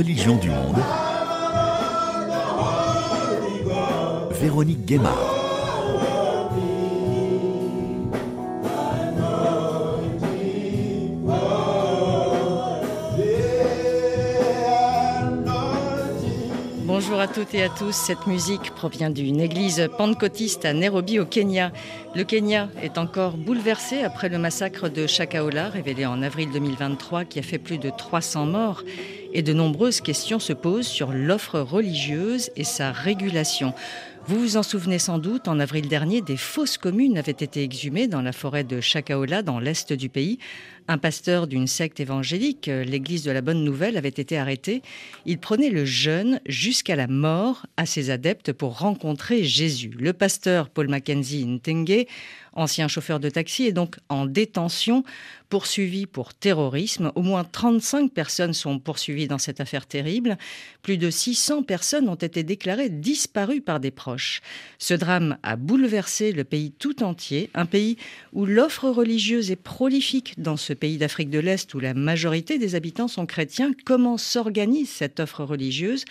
religions du monde, Véronique Guémard. Bonjour à toutes et à tous. Cette musique provient d'une église pentecôtiste à Nairobi au Kenya. Le Kenya est encore bouleversé après le massacre de Shakaola révélé en avril 2023 qui a fait plus de 300 morts et de nombreuses questions se posent sur l'offre religieuse et sa régulation. Vous vous en souvenez sans doute, en avril dernier, des fausses communes avaient été exhumées dans la forêt de Chakaola, dans l'est du pays. Un pasteur d'une secte évangélique, l'église de la Bonne Nouvelle, avait été arrêté. Il prenait le jeûne jusqu'à la mort à ses adeptes pour rencontrer Jésus. Le pasteur Paul Mackenzie Ntenge ancien chauffeur de taxi, est donc en détention, poursuivi pour terrorisme. Au moins 35 personnes sont poursuivies dans cette affaire terrible. Plus de 600 personnes ont été déclarées disparues par des proches. Ce drame a bouleversé le pays tout entier, un pays où l'offre religieuse est prolifique dans ce pays d'Afrique de l'Est où la majorité des habitants sont chrétiens. Comment s'organise cette offre religieuse?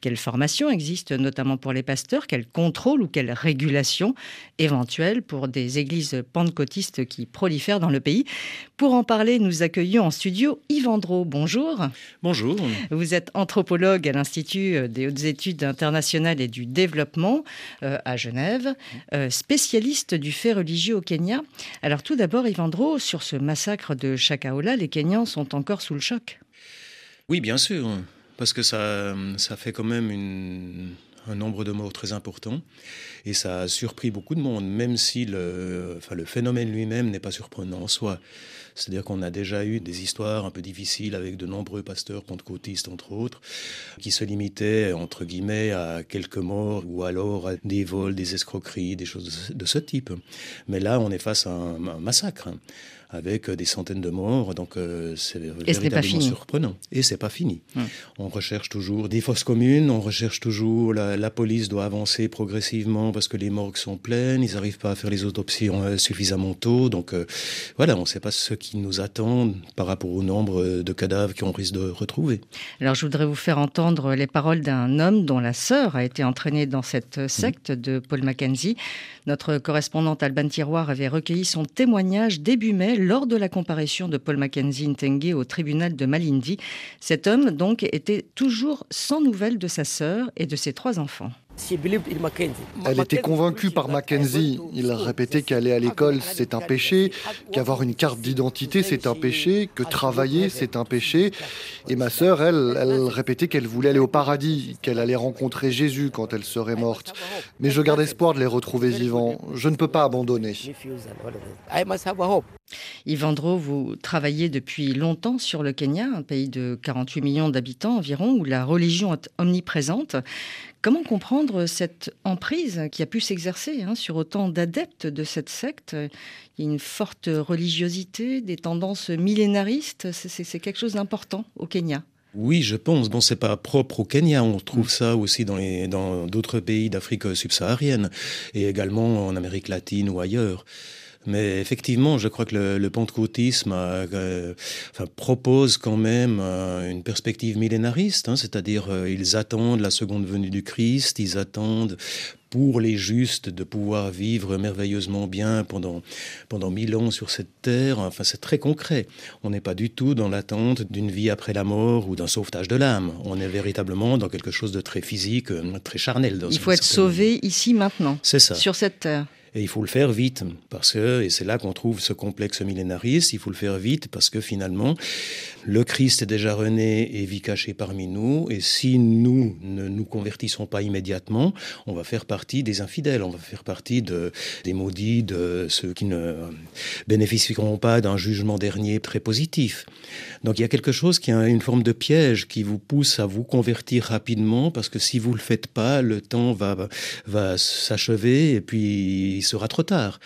Quelle formation existe notamment pour les pasteurs? Quel contrôle ou quelle régulation éventuelle pour des églises pentecôtistes qui prolifèrent dans le pays? Pour en parler, nous accueillons en studio Yves Andro. Bonjour. Bonjour. Vous êtes anthropologue à l'Institut des hautes études internationales et du développement euh, à Genève, euh, spécialiste du fait religieux au Kenya. Alors tout d'abord, Yves Andro, sur ce massacre de Chakaola, les Kenyans sont encore sous le choc. Oui, bien sûr, parce que ça, ça fait quand même un nombre de morts très important. Et ça a surpris beaucoup de monde, même si le, enfin, le phénomène lui-même n'est pas surprenant en soi. C'est-à-dire qu'on a déjà eu des histoires un peu difficiles avec de nombreux pasteurs pentecôtistes, entre autres, qui se limitaient, entre guillemets, à quelques morts ou alors à des vols, des escroqueries, des choses de ce type. Mais là, on est face à un massacre avec des centaines de morts. Donc euh, c'est véritablement surprenant. Et c'est pas fini. Hum. On recherche toujours des fosses communes, on recherche toujours, la, la, police doit avancer progressivement parce que les morgues sont pleines, ils n'arrivent pas à faire les autopsies euh, suffisamment tôt. Donc euh, voilà, on ne sait pas ce qui nous attend par rapport au nombre de cadavres qu'on risque de retrouver. Alors je voudrais vous faire entendre les paroles d'un homme dont la sœur a été entraînée dans cette secte hum. de Paul Mackenzie. Notre correspondante Alban Tiroir avait recueilli son témoignage début mai lors de la comparution de Paul Mackenzie Ntenge au tribunal de Malindi. Cet homme, donc, était toujours sans nouvelles de sa sœur et de ses trois enfants. Elle était convaincue par Mackenzie. Il répétait qu'aller à l'école, c'est un péché, qu'avoir une carte d'identité, c'est un péché, que travailler, c'est un péché. Et ma sœur, elle, elle répétait qu'elle voulait aller au paradis, qu'elle allait rencontrer Jésus quand elle serait morte. Mais je garde espoir de les retrouver vivants. Je ne peux pas abandonner. Yvandro, vous travaillez depuis longtemps sur le Kenya, un pays de 48 millions d'habitants environ, où la religion est omniprésente. Comment comprendre cette emprise qui a pu s'exercer hein, sur autant d'adeptes de cette secte? Il y a une forte religiosité, des tendances millénaristes, c'est quelque chose d'important au Kenya? Oui, je pense. Bon, c'est pas propre au Kenya. On trouve ça aussi dans les, dans d'autres pays d'Afrique subsaharienne et également en Amérique latine ou ailleurs. Mais effectivement, je crois que le, le pentecôtisme euh, enfin, propose quand même euh, une perspective millénariste, hein, c'est-à-dire euh, ils attendent la seconde venue du Christ, ils attendent pour les justes de pouvoir vivre merveilleusement bien pendant, pendant mille ans sur cette terre. Enfin, c'est très concret. On n'est pas du tout dans l'attente d'une vie après la mort ou d'un sauvetage de l'âme. On est véritablement dans quelque chose de très physique, très charnel. Dans Il faut être sauvé ici, maintenant. C'est ça. Sur cette terre. Et il faut le faire vite, parce que, et c'est là qu'on trouve ce complexe millénariste, il faut le faire vite, parce que finalement, le Christ est déjà rené et vit caché parmi nous, et si nous ne nous convertissons pas immédiatement, on va faire partie des infidèles, on va faire partie de, des maudits, de ceux qui ne bénéficieront pas d'un jugement dernier très positif. Donc il y a quelque chose qui a une forme de piège qui vous pousse à vous convertir rapidement, parce que si vous le faites pas, le temps va, va s'achever, et puis sera trop tard.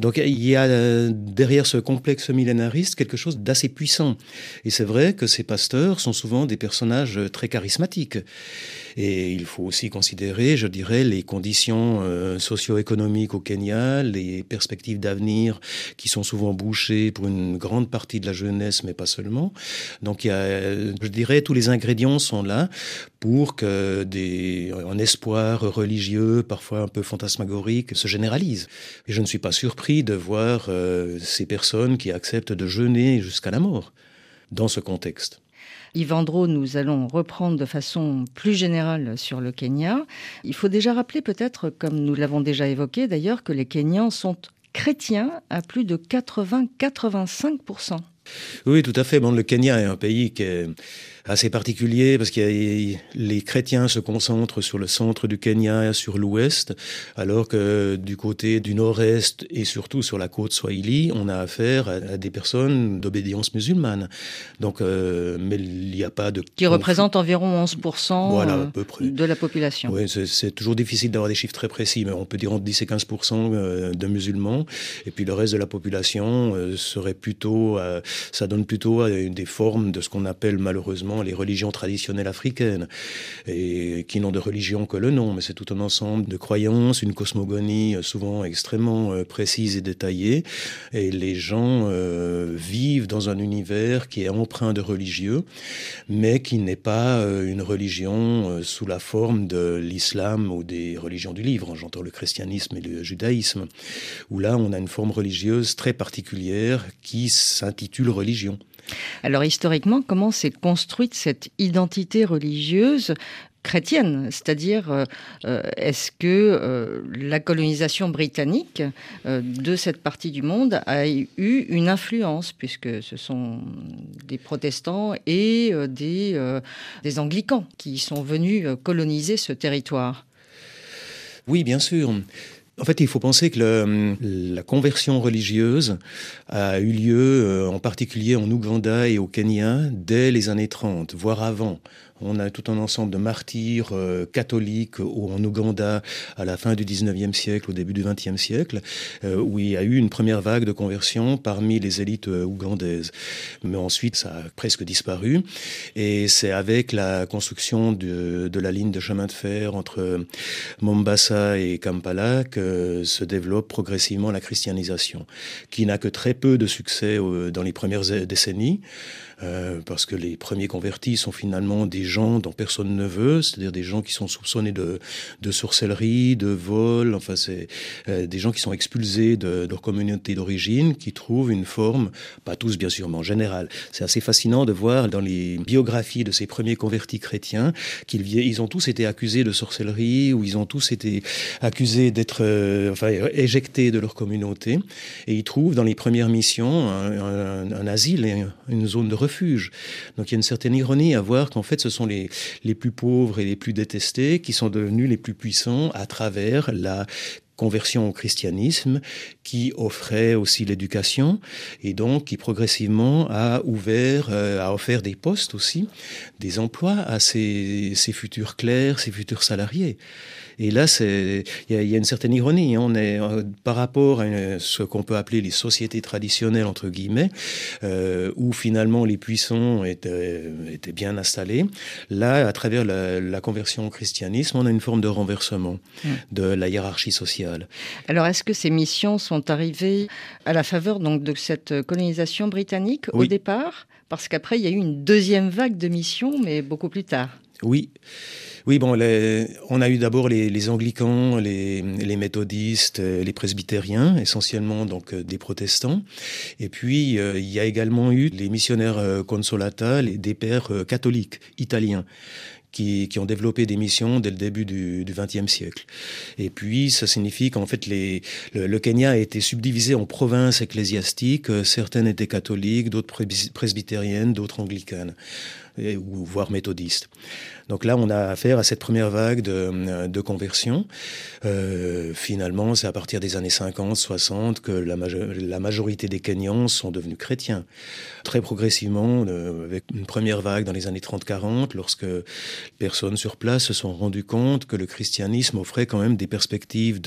Donc il y a derrière ce complexe millénariste quelque chose d'assez puissant. C'est vrai que ces pasteurs sont souvent des personnages très charismatiques. Et il faut aussi considérer, je dirais, les conditions euh, socio-économiques au Kenya, les perspectives d'avenir qui sont souvent bouchées pour une grande partie de la jeunesse, mais pas seulement. Donc il y a, je dirais, tous les ingrédients sont là pour que des, un espoir religieux, parfois un peu fantasmagorique, se généralise. Et je ne suis pas surpris de voir euh, ces personnes qui acceptent de jeûner jusqu'à la mort dans ce contexte. Yvandro, nous allons reprendre de façon plus générale sur le Kenya. Il faut déjà rappeler peut-être, comme nous l'avons déjà évoqué d'ailleurs, que les Kenyans sont chrétiens à plus de 80-85%. Oui, tout à fait. Bon, le Kenya est un pays qui est assez particulier parce que les chrétiens se concentrent sur le centre du Kenya, sur l'ouest, alors que du côté du nord-est et surtout sur la côte Swahili, on a affaire à, des personnes d'obédience musulmane. Donc, euh, mais il n'y a pas de... Qui représente environ 11% voilà, à peu près. de la population. Oui, c'est toujours difficile d'avoir des chiffres très précis, mais on peut dire entre 10 et 15% euh, de musulmans. Et puis le reste de la population euh, serait plutôt... ça donne plutôt des formes de ce qu'on appelle malheureusement les religions traditionnelles africaines, et qui n'ont de religion que le nom, mais c'est tout un ensemble de croyances, une cosmogonie euh, souvent extrêmement euh, précise et détaillée, et les gens euh, vivent dans un univers qui est empreint de religieux, mais qui n'est pas une religion sous la forme de l'islam ou des religions du livre, j'entends le christianisme et le judaïsme, où là on a une forme religieuse très particulière qui s'intitule religion. Alors historiquement, comment s'est construite cette identité religieuse chrétienne, c'est-à-dire euh, euh, est-ce que euh, la colonisation britannique de cette partie du monde a eu une influence, puisque ce sont des protestants et des, des anglicans qui sont venus coloniser ce territoire? Oui, bien sûr. En fait, il faut penser que la conversion religieuse a eu lieu euh, en particulier en Ouganda et au Kenya dès les années 30, voire avant. On a tout un ensemble de martyrs euh, catholiques en Ouganda à la fin du 19e siècle, au début du 20e siècle, euh, où il y a eu une première vague de conversion parmi les élites euh, ougandaises. Mais ensuite, ça a presque disparu. Et c'est avec la construction de, la ligne de chemin de fer entre Mombasa et Kampala que se développe progressivement la christianisation, qui n'a que très peu de succès dans les premières décennies. Euh, parce que les premiers convertis sont finalement des gens dont personne ne veut, c'est-à-dire des gens qui sont soupçonnés de, sorcellerie, de vol, enfin c'est euh, des gens qui sont expulsés de, leur communauté d'origine, qui trouvent une forme, pas tous bien sûr, mais en général. C'est assez fascinant de voir dans les biographies de ces premiers convertis chrétiens qu'ils ils ont tous été accusés de sorcellerie ou ils ont tous été accusés d'être euh, enfin, éjectés de leur communauté, et ils trouvent dans les premières missions un, un asile et une zone de refuge donc il y a une certaine ironie à voir qu'en fait ce sont les, les plus pauvres et les plus détestés qui sont devenus les plus puissants à travers la conversion au christianisme, qui offrait aussi l'éducation et donc qui progressivement a ouvert, euh, a offert des postes aussi, des emplois à ces, ces futurs clercs, ces futurs salariés. Et là, il y, y, a une certaine ironie. Hein. On est euh, par rapport à ce qu'on peut appeler les sociétés traditionnelles entre guillemets, euh, où finalement les puissants étaient, étaient, bien installés. Là, à travers la, la, conversion au christianisme, on a une forme de renversement mmh. de la hiérarchie sociale. Alors, est-ce que ces missions sont arrivées à la faveur donc de cette colonisation britannique au départ? Parce qu'après, il y a eu une deuxième vague de missions, mais beaucoup plus tard. Oui. Oui, bon, on a eu d'abord les, anglicans, les, méthodistes, euh, les presbytériens, essentiellement donc euh, des protestants. Et puis, euh, il y a également eu les missionnaires consolata, des pères catholiques italiens. Qui, ont développé des missions dès le début du XXe siècle. Et puis, ça signifie qu'en fait, les, le, Kenya a été subdivisé en provinces ecclésiastiques. Certaines étaient catholiques, d'autres presbytériennes, d'autres anglicanes, voire méthodistes. Donc là, on a affaire à cette première vague de, de conversion. Euh, finalement, c'est à partir des années 50, 60 que la, majorité des Kenyans sont devenus chrétiens. Très progressivement, euh, avec une première vague dans les années 30-40, lorsque les personnes sur place se sont rendues compte que le christianisme offrait quand même des perspectives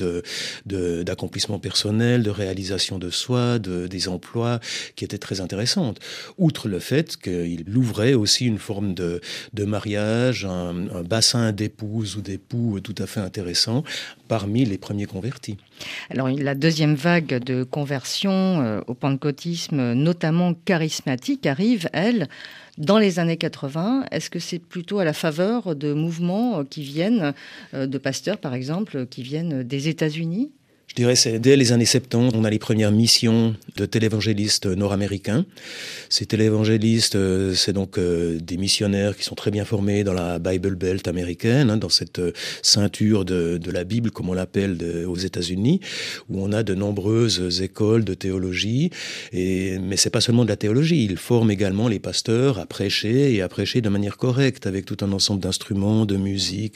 d'accomplissement de, personnel, de réalisation de soi, de, des emplois qui étaient très intéressantes. Outre le fait qu'il ouvrait aussi une forme de, mariage, un, bassin d'épouses ou d'époux tout à fait intéressant parmi les premiers convertis. Alors la deuxième vague de conversion euh, au pentecôtisme, notamment charismatique, arrive, elle, dans les années 80, est-ce que c'est plutôt à la faveur de mouvements qui viennent, euh, de pasteurs par exemple, qui viennent des États-Unis? Je dirais c'est dès les années 70, on a les premières missions de télévangélistes nord-américains. Ces télévangélistes, euh, c'est donc euh, des missionnaires qui sont très bien formés dans la Bible Belt américaine, hein, dans cette euh, ceinture de, la Bible, comme on l'appelle aux États-Unis, où on a de nombreuses écoles de théologie. Et, mais c'est pas seulement de la théologie, ils forment également les pasteurs à prêcher et à prêcher de manière correcte, avec tout un ensemble d'instruments, de musique,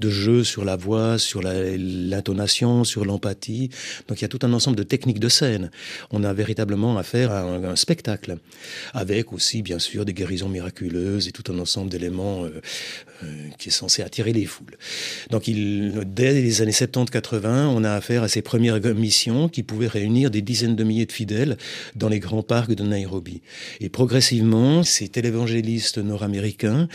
de jeux sur la voix, sur l'intonation, sur l'empathie donc il y a tout un ensemble de techniques de scène. On a véritablement affaire à un, spectacle, avec aussi bien sûr des guérisons miraculeuses et tout un ensemble d'éléments euh, euh, qui est censé attirer les foules. Donc dès les années 70-80, on a affaire à ces premières missions qui pouvaient réunir des dizaines de milliers de fidèles dans les grands parcs de Nairobi. Et progressivement, ces télévangélistes nord-américains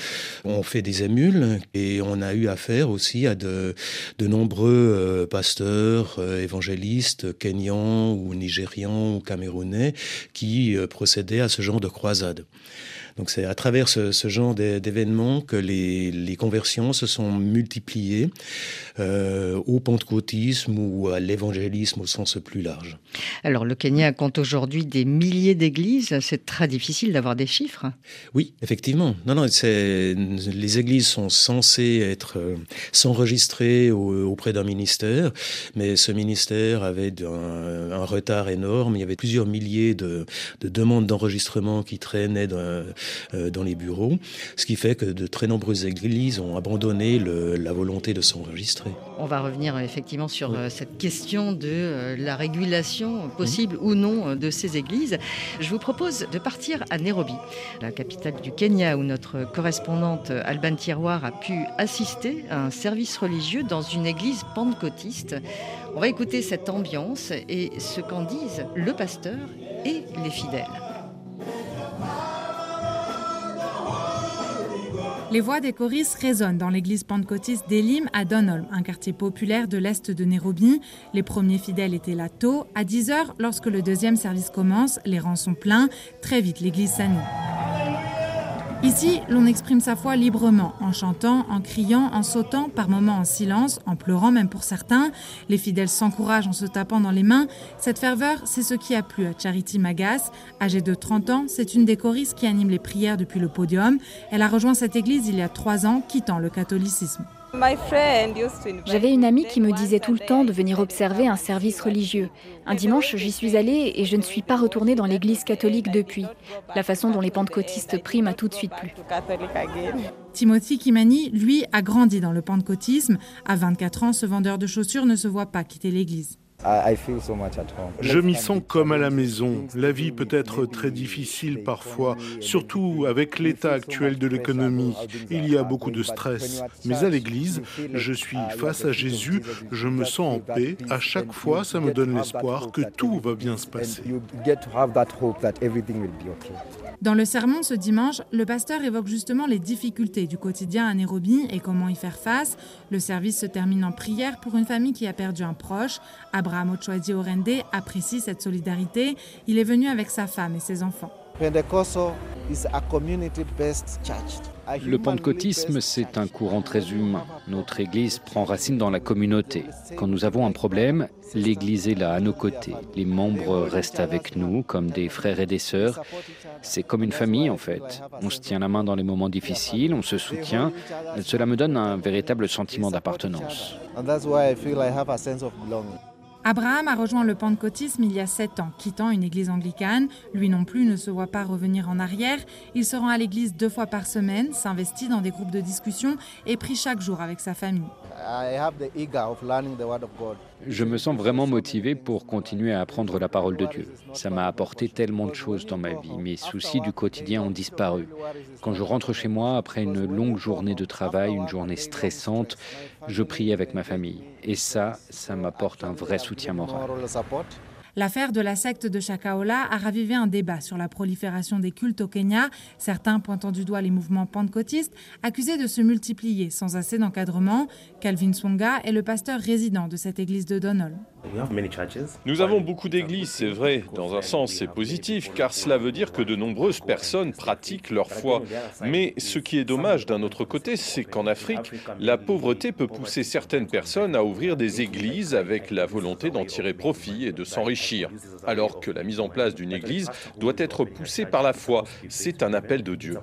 ont fait des émules et on a eu affaire aussi à de, nombreux euh, pasteurs, évangélistes, évangélistes kenyans ou nigérians ou camerounais qui euh, procédaient à ce genre de croisade. Donc c'est à travers ce, genre d'événements que les, conversions se sont multipliées euh, au pentecôtisme ou à l'évangélisme au sens plus large. Alors le Kenya compte aujourd'hui des milliers d'églises. C'est très difficile d'avoir des chiffres. Oui, effectivement. Non, non, les églises sont censées être euh, s'enregistrer auprès d'un ministère, mais ce ministère avait un, retard énorme. Il y avait plusieurs milliers de, de demandes d'enregistrement qui traînaient dans, dans les bureaux, ce qui fait que de très nombreuses églises ont abandonné la volonté de s'enregistrer. On va revenir effectivement sur euh, cette question de euh, la régulation possible ou non de ces églises. Je vous propose de partir à Nairobi, la capitale du Kenya, où notre correspondante Alban Tiroir a pu assister à un service religieux dans une église pentecôtiste. On va écouter cette ambiance et ce qu'en disent le pasteur et les fidèles. Les voix des choristes résonnent dans l'église pentecôtiste d'Elim à Donholm, un quartier populaire de l'est de Nairobi. Les premiers fidèles étaient là tôt. À 10h, lorsque le deuxième service commence, les rangs sont pleins. Très vite, l'église s'anime. Ici, l'on exprime sa foi librement, en chantant, en criant, en sautant, par moments en silence, en pleurant même pour certains. Les fidèles s'encouragent en se tapant dans les mains. Cette ferveur, c'est ce qui a plu à Charity Magas. Âgée de 30 ans, c'est une des choristes qui anime les prières depuis le podium. Elle a rejoint cette église il y a trois ans, quittant le catholicisme. J'avais une amie qui me disait tout le temps de venir observer un service religieux. Un dimanche, j'y suis allée et je ne suis pas retournée dans l'église catholique depuis. La façon dont les pentecôtistes prient m'a tout de suite plu. Timothy Kimani, lui, a grandi dans le pentecôtisme. À 24 ans, ce vendeur de chaussures ne se voit pas quitter l'église. Je m'y sens comme à la maison. La vie peut être très difficile parfois, surtout avec l'état actuel de l'économie. Il y a beaucoup de stress. Mais à l'église, je suis face à Jésus, je me sens en paix. À chaque fois, ça me donne l'espoir que tout va bien se passer. Dans le sermon ce dimanche, le pasteur évoque justement les difficultés du quotidien à Nairobi et comment y faire face. Le service se termine en prière pour une famille qui a perdu un proche. Abraham Ochwadi Orende apprécie cette solidarité. Il est venu avec sa femme et ses enfants. Le pentecôtisme, c'est un courant très humain. Notre Église prend racine dans la communauté. Quand nous avons un problème, l'Église est là, à nos côtés. Les membres restent avec nous comme des frères et des sœurs. C'est comme une famille, en fait. On se tient la main dans les moments difficiles, on se soutient. Cela me donne un véritable sentiment d'appartenance. Abraham a rejoint le pentecôtisme il y a sept ans, quittant une église anglicane. Lui non plus ne se voit pas revenir en arrière. Il se rend à l'église deux fois par semaine, s'investit dans des groupes de discussion et prie chaque jour avec sa famille. Je me sens vraiment motivé pour continuer à apprendre la parole de Dieu. Ça m'a apporté tellement de choses dans ma vie. Mes soucis du quotidien ont disparu. Quand je rentre chez moi après une longue journée de travail, une journée stressante, je prie avec ma famille. Et ça, ça m'apporte un vrai soutien moral. L'affaire de la secte de Shakaola a ravivé un débat sur la prolifération des cultes au Kenya, certains pointant du doigt les mouvements pentecôtistes, accusés de se multiplier sans assez d'encadrement. Calvin Swonga est le pasteur résident de cette église de Donol. Nous avons beaucoup d'églises, c'est vrai. Dans un sens, c'est positif, car cela veut dire que de nombreuses personnes pratiquent leur foi. Mais ce qui est dommage d'un autre côté, c'est qu'en Afrique, la pauvreté peut pousser certaines personnes à ouvrir des églises avec la volonté d'en tirer profit et de s'enrichir, alors que la mise en place d'une église doit être poussée par la foi. C'est un appel de Dieu.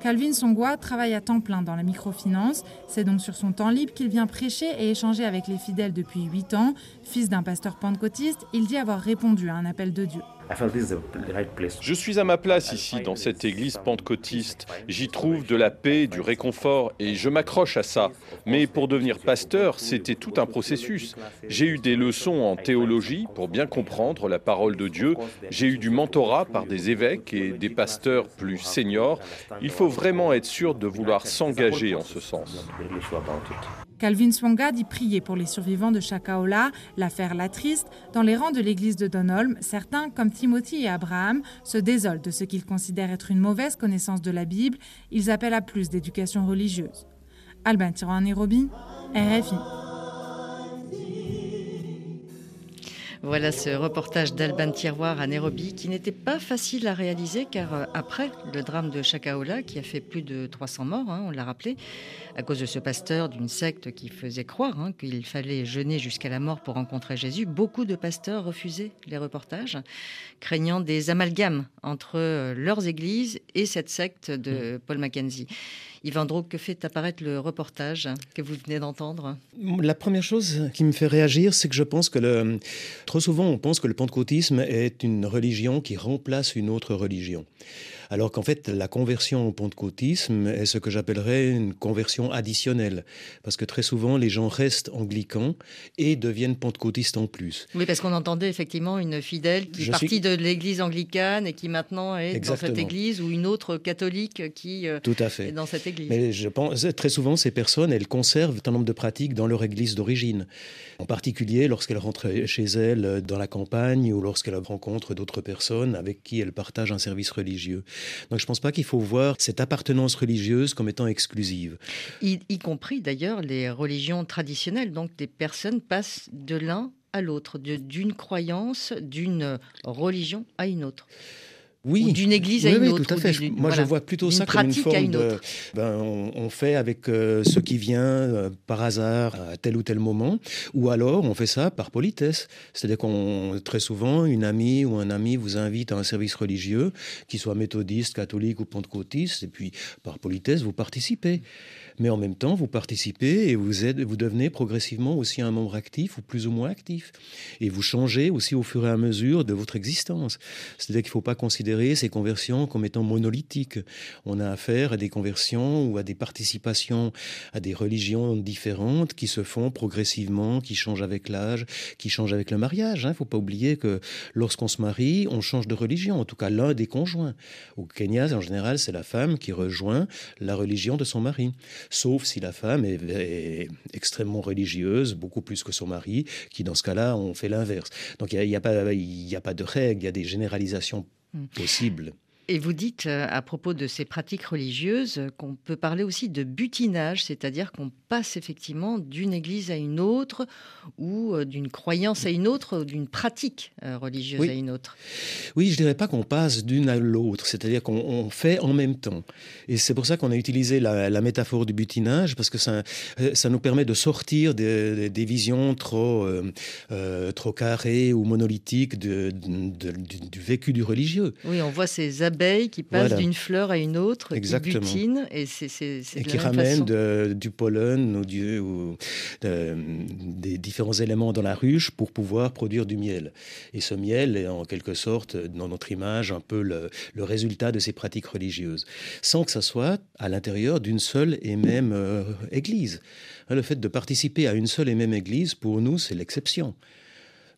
Calvin Songwa travaille à temps plein dans la microfinance. C'est donc sur son temps libre qu'il vient prêcher et échanger avec les fidèles depuis 8 ans. Fils d'un pasteur pentecôtiste, il dit avoir répondu à un appel de Dieu. Je suis à ma place ici, dans cette église pentecôtiste. J'y trouve de la paix, du réconfort, et je m'accroche à ça. Mais pour devenir pasteur, c'était tout un processus. J'ai eu des leçons en théologie pour bien comprendre la parole de Dieu. J'ai eu du mentorat par des évêques et des pasteurs plus seniors. Il faut vraiment être sûr de vouloir s'engager en ce sens. Calvin Swanga dit prier pour les survivants de Shakaola, l'affaire La Triste. Dans les rangs de l'église de Donholm, certains, comme Timothy et Abraham, se désolent de ce qu'ils considèrent être une mauvaise connaissance de la Bible. Ils appellent à plus d'éducation religieuse. Albin Tiran Nairobi, RFI. Voilà ce reportage d'Alban Tiroir à Nairobi qui n'était pas facile à réaliser car euh, après le drame de Chakaola qui a fait plus de 300 morts, hein, on l'a rappelé, à cause de ce pasteur d'une secte qui faisait croire hein, qu'il fallait jeûner jusqu'à la mort pour rencontrer Jésus, beaucoup de pasteurs refusaient les reportages, craignant des amalgames entre euh, leurs églises et cette secte de mm. Paul Mackenzie. Yvan que fait apparaître le reportage que vous venez d'entendre? La première chose qui me fait réagir, c'est que je pense que le... trop souvent, on pense que le pentecôtisme est une religion qui remplace une autre religion alors qu'en fait, la conversion au pentecôtisme est ce que j'appellerais une conversion additionnelle, parce que très souvent, les gens restent anglicans et deviennent pentecôtistes en plus. Oui, parce qu'on entendait effectivement une fidèle qui est partie de l'église anglicane et qui maintenant est dans cette église, ou une autre catholique qui euh, Tout à fait. est dans cette église. Mais je pense, très souvent, ces personnes, elles conservent un nombre de pratiques dans leur église d'origine, en particulier lorsqu'elles rentrent chez elles dans la campagne ou lorsqu'elles rencontrent d'autres personnes avec qui elles partagent un service religieux. Donc je ne pense pas qu'il faut voir cette appartenance religieuse comme étant exclusive. Y, y compris d'ailleurs les religions traditionnelles. Donc des personnes passent de l'un à l'autre, d'une croyance, d'une religion à une autre oui. d'une église à une autre. Tout à fait. Moi, je vois plutôt ça comme une forme de. Ben, on, fait avec euh, ce qui vient euh, par hasard à tel ou tel moment, ou alors on fait ça par politesse. C'est-à-dire qu'on très souvent une amie ou un ami vous invite à un service religieux, qu'il soit méthodiste, catholique ou pentecôtiste, et puis par politesse vous participez mais en même temps, vous participez et vous, devenez progressivement aussi un membre actif ou plus ou moins actif. Et vous changez aussi au fur et à mesure de votre existence. C'est-à-dire qu'il ne faut pas considérer ces conversions comme étant monolithiques. On a affaire à des conversions ou à des participations à des religions différentes qui se font progressivement, qui changent avec l'âge, qui changent avec le mariage. Il hein. ne faut pas oublier que lorsqu'on se marie, on change de religion, en tout cas l'un des conjoints. Au Kenya, en général, c'est la femme qui rejoint la religion de son mari sauf si la femme est, extrêmement religieuse, beaucoup plus que son mari, qui dans ce cas-là, on fait l'inverse. Donc il n'y a, pas, a pas de règles, il y a des généralisations hmm. possibles. Et vous dites euh, à propos de ces pratiques religieuses qu'on peut parler aussi de butinage, c'est-à-dire qu'on passe effectivement d'une église à une autre ou euh, d'une croyance à une autre, ou d'une pratique euh, religieuse à une autre. Oui, je dirais pas qu'on passe d'une à l'autre, c'est-à-dire qu'on fait en même temps. Et c'est pour ça qu'on a utilisé la, métaphore du butinage, parce que ça, ça nous permet de sortir des, visions trop, trop carrées ou monolithiques de, du, vécu du religieux. Oui, on voit ces qui passe d'une fleur à une autre, Exactement. qui butine, et, c'est, et qui ramène du pollen ou, du, ou des différents éléments dans la ruche pour pouvoir produire du miel. Et ce miel est en quelque sorte, dans notre image, un peu le, le résultat de ces pratiques religieuses, sans que ça soit à l'intérieur d'une seule et même euh, église. Le fait de participer à une seule et même église, pour nous, c'est l'exception.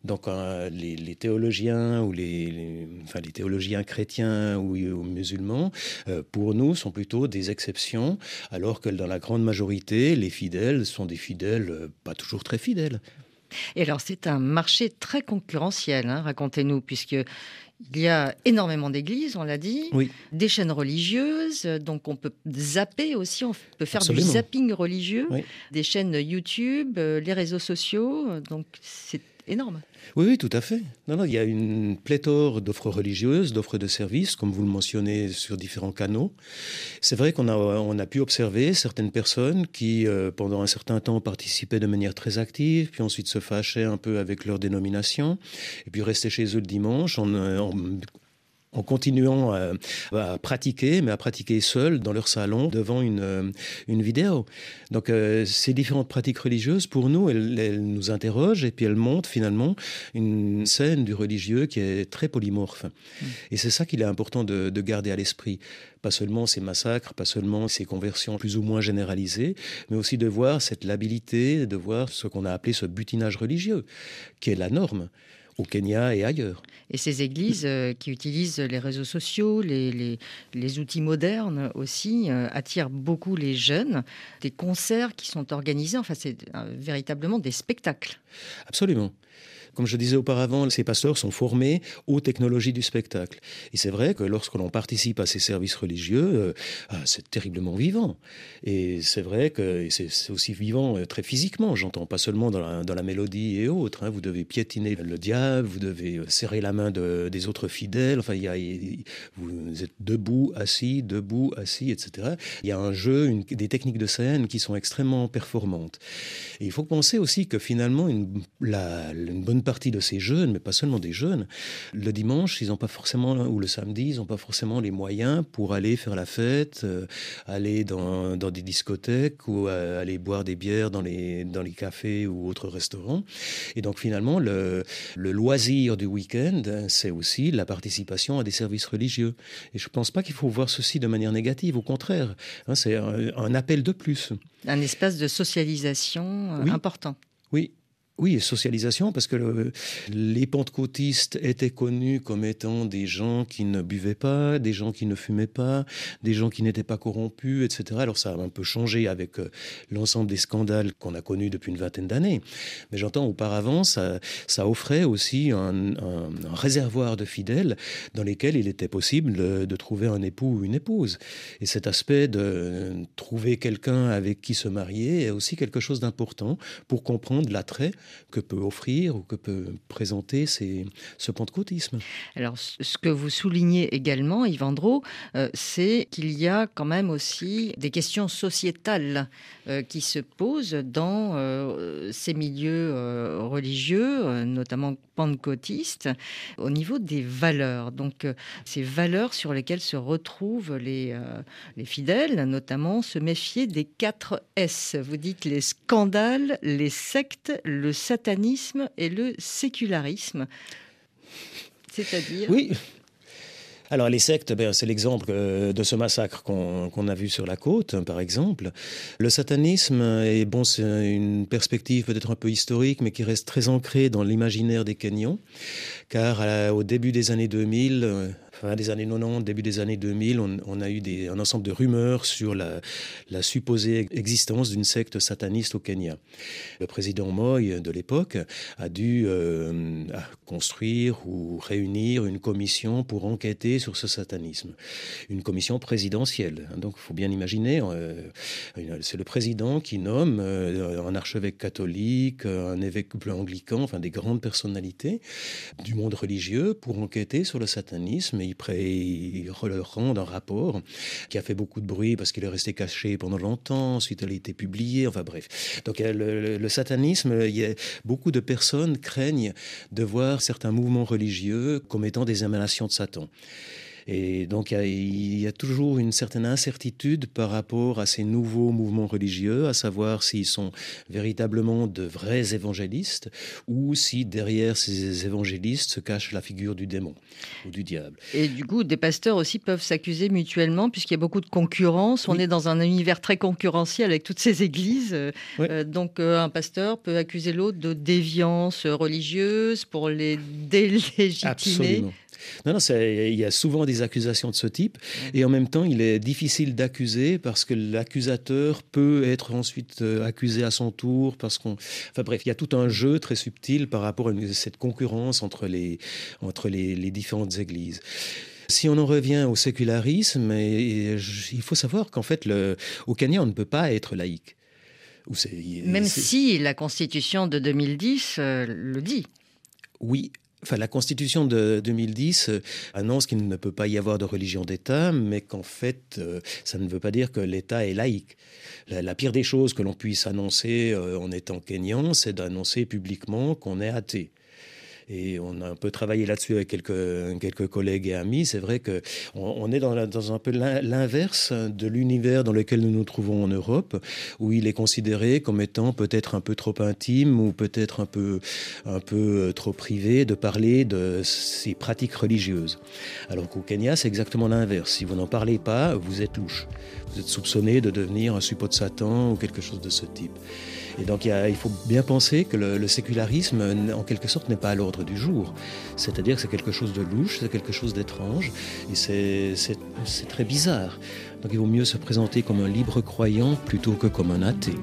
Donc euh, les, théologiens ou les, enfin, les théologiens chrétiens ou, musulmans, euh, pour nous, sont plutôt des exceptions, alors que dans la grande majorité, les fidèles sont des fidèles euh, pas toujours très fidèles. Et alors, c'est un marché très concurrentiel, hein, racontez-nous, puisque il y a énormément d'églises, on l'a dit, des chaînes religieuses, donc on peut zapper aussi, on peut faire du zapping religieux, des chaînes YouTube, les réseaux sociaux, donc c'est Oui, oui, tout à fait. Non, non, il y a une pléthore d'offres religieuses, d'offres de services, comme vous le mentionnez, sur différents canaux. C'est vrai qu'on a, on a pu observer certaines personnes qui, euh, pendant un certain temps, participaient de manière très active, puis ensuite se fâchaient un peu avec leur dénomination, et puis restaient chez eux le dimanche en en continuant à, pratiquer, mais à pratiquer seul dans leur salon devant une, euh, une vidéo. Donc euh, ces différentes pratiques religieuses, pour nous, elles, nous interrogent et puis elles montrent finalement une scène du religieux qui est très polymorphe. Mmh. Et c'est ça qu'il est important de, de garder à l'esprit. Pas seulement ces massacres, pas seulement ces conversions plus ou moins généralisées, mais aussi de voir cette labilité, de voir ce qu'on a appelé ce butinage religieux, qui est la norme au Kenya et ailleurs. Et ces églises euh, qui utilisent les réseaux sociaux, les, les, outils modernes aussi, euh, attirent beaucoup les jeunes. Des concerts qui sont organisés, enfin c'est euh, véritablement des spectacles. Absolument. Comme je disais auparavant, ces pasteurs sont formés aux technologies du spectacle. Et c'est vrai que lorsque l'on participe à ces services religieux, euh, ah, c'est terriblement vivant. Et c'est vrai que c'est aussi vivant euh, très physiquement, j'entends, pas seulement dans la, mélodie et autres. Hein. Vous devez piétiner le diable, vous devez euh, serrer la main des autres fidèles. Enfin, y a, vous êtes debout, assis, debout, assis, etc. Il y a un jeu, des techniques de scène qui sont extrêmement performantes. Et il faut penser aussi que finalement, une bonne partie de ces jeunes, mais pas seulement des jeunes, le dimanche, ils n'ont pas forcément, ou le samedi, ils n'ont pas forcément les moyens pour aller faire la fête, euh, aller dans, dans, des discothèques ou euh, aller boire des bières dans les, dans les cafés ou autres restaurants. Et donc finalement, le, le loisir du week-end, c'est aussi la participation à des services religieux. Et je ne pense pas qu'il faut voir ceci de manière négative, au contraire, hein, c'est un, appel de plus. Un espace de socialisation euh, important. Oui, oui, socialisation, parce que les pentecôtistes étaient connus comme étant des gens qui ne buvaient pas, des gens qui ne fumaient pas, des gens qui n'étaient pas corrompus, etc. Alors ça a un peu changé avec euh, l'ensemble des scandales qu'on a connus depuis une vingtaine d'années. Mais j'entends auparavant, ça, ça offrait aussi un, réservoir de fidèles dans lesquels il était possible de, de trouver un époux ou une épouse. Et cet aspect de trouver quelqu'un avec qui se marier est aussi quelque chose d'important pour comprendre l'attrait que peut offrir ou que peut présenter ce pentecôtisme. Alors, ce que vous soulignez également, Yvandro, euh, c'est qu'il y a quand même aussi des questions sociétales euh, qui se posent dans euh, ces milieux religieux, notamment pentecôtistes, au niveau des valeurs. Donc, ces valeurs sur lesquelles se retrouvent les, les fidèles, notamment se méfier des quatre S. Vous dites les scandales, les sectes, le satanisme et le sécularisme. C'est-à-dire Oui. Alors les sectes, ben, c'est l'exemple euh, de ce massacre qu'on a vu sur la côte, hein, par exemple. Le satanisme, est bon, c'est une perspective peut-être un peu historique, mais qui reste très ancrée dans l'imaginaire des Kenyans, car euh, au début des années 2000, fin des années 90, début des années 2000, on, a eu un ensemble de rumeurs sur la, supposée existence d'une secte sataniste au Kenya. Le président Moy de l'époque a dû euh, construire ou réunir une commission pour enquêter sur ce satanisme. Une commission présidentielle. Donc il faut bien imaginer, euh, c'est le président qui nomme euh, un archevêque catholique, un évêque anglican, enfin des grandes personnalités du monde religieux pour enquêter sur le satanisme il, rend un rapport qui a fait beaucoup de bruit parce qu'il est resté caché pendant longtemps, ensuite il a été publié, enfin bref. Donc le, le satanisme, il y a, beaucoup de personnes craignent de voir certains mouvements religieux comme étant des émanations de Satan. Et donc il y, a toujours une certaine incertitude par rapport à ces nouveaux mouvements religieux, à savoir s'ils sont véritablement de vrais évangélistes ou si derrière ces évangélistes se cache la figure du démon ou du diable. Et du coup, des pasteurs aussi peuvent s'accuser mutuellement puisqu'il y a beaucoup de concurrence. On est dans un univers très concurrentiel avec toutes ces églises. Euh, donc euh, un pasteur peut accuser l'autre de déviance religieuse pour les délégitimer. Absolument. Non, non, il y a souvent des accusations de ce type, et en même temps, il est difficile d'accuser parce que l'accusateur peut être ensuite euh, accusé à son tour, parce qu'on... Enfin bref, il y a tout un jeu très subtil par rapport à cette concurrence entre les, entre les, les différentes églises. Si on en revient au sécularisme, il faut savoir qu'en fait, le, au Kenya, on ne peut pas être laïque. Même si la Constitution de 2010 euh, le dit. Oui, Enfin, la Constitution de 2010 euh, annonce qu'il ne peut pas y avoir de religion d'État, mais qu'en fait, euh, ça ne veut pas dire que l'État est laïque. La, pire des choses que l'on puisse annoncer en étant kényan, c'est d'annoncer publiquement qu'on est athée. Et on a un peu travaillé là-dessus avec quelques, quelques collègues et amis. C'est vrai qu'on on est dans, un peu l'inverse de l'univers dans lequel nous nous trouvons en Europe, où il est considéré comme étant peut-être un peu trop intime ou peut-être un peu, un peu euh, trop privé de parler de ces pratiques religieuses. Alors qu'au Kenya, c'est exactement l'inverse. Si vous n'en parlez pas, vous êtes louche. Vous êtes soupçonné de devenir un suppôt de Satan ou quelque chose de ce type. Et donc il, faut bien penser que le, sécularisme, en quelque sorte, n'est pas à l'ordre du jour. C'est-à-dire que c'est quelque chose de louche, c'est quelque chose d'étrange, et c'est très bizarre. Donc il vaut mieux se présenter comme un libre croyant plutôt que comme un athée.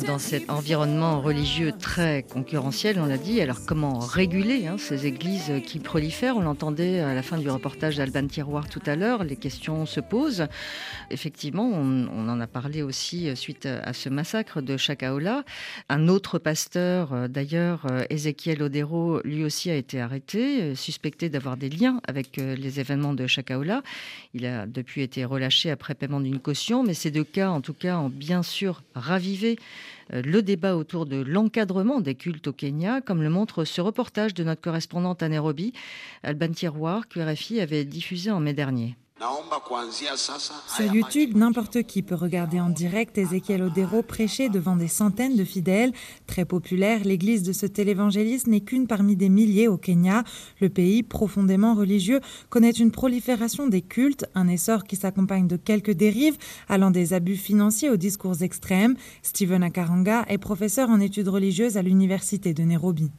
Dans cet environnement religieux très concurrentiel, on l'a dit. Alors comment réguler hein, ces églises qui prolifèrent? On l'entendait à la fin du reportage d'Alban Tiroir tout à l'heure, les questions se posent. Effectivement, on, en a parlé aussi suite à ce massacre de Chakaola. Un autre pasteur, euh, d'ailleurs, euh, Ezekiel Odero, lui aussi a été arrêté, euh, suspecté d'avoir des liens avec les événements de Chakaola. Il a depuis été relâché après paiement d'une caution, mais ces deux cas, en tout cas, ont bien sûr ravivé euh, le débat autour de l'encadrement des cultes au Kenya, comme le montre ce reportage de notre correspondante à Nairobi, Alban Tiroir, que RFI avait diffusé en mai dernier. Sur YouTube, n'importe qui peut regarder en direct Ezekiel Odero prêcher devant des centaines de fidèles. Très populaire, l'église de ce télévangéliste n'est qu'une parmi des milliers au Kenya. Le pays, profondément religieux, connaît une prolifération des cultes, un essor qui s'accompagne de quelques dérives, allant des abus financiers aux discours extrêmes. Stephen Akaranga est professeur en études religieuses à l'université de Nairobi.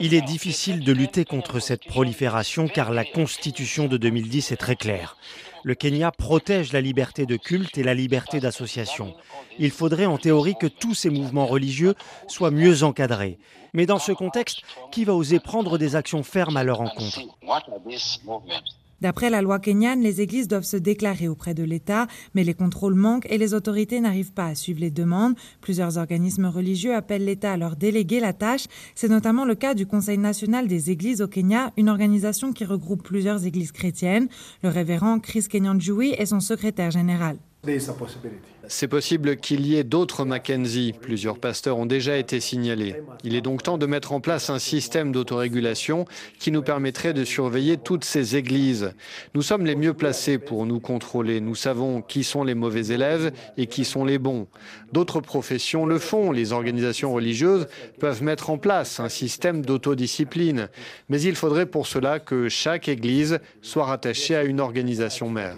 Il est difficile de lutter contre cette prolifération car la Constitution de 2010 est très claire. Le Kenya protège la liberté de culte et la liberté d'association. Il faudrait en théorie que tous ces mouvements religieux soient mieux encadrés. Mais dans ce contexte, qui va oser prendre des actions fermes à leur encontre? D'après la loi kenyane, les églises doivent se déclarer auprès de l'État, mais les contrôles manquent et les autorités n'arrivent pas à suivre les demandes. Plusieurs organismes religieux appellent l'État à leur déléguer la tâche. C'est notamment le cas du Conseil national des églises au Kenya, une organisation qui regroupe plusieurs églises chrétiennes. Le révérend Chris Kenyan Djoui est son secrétaire général. C'est possible qu'il y ait d'autres Mackenzie. Plusieurs pasteurs ont déjà été signalés. Il est donc temps de mettre en place un système d'autorégulation qui nous permettrait de surveiller toutes ces églises. Nous sommes les mieux placés pour nous contrôler. Nous savons qui sont les mauvais élèves et qui sont les bons. D'autres professions le font. Les organisations religieuses peuvent mettre en place un système d'autodiscipline. Mais il faudrait pour cela que chaque église soit rattachée à une organisation mère.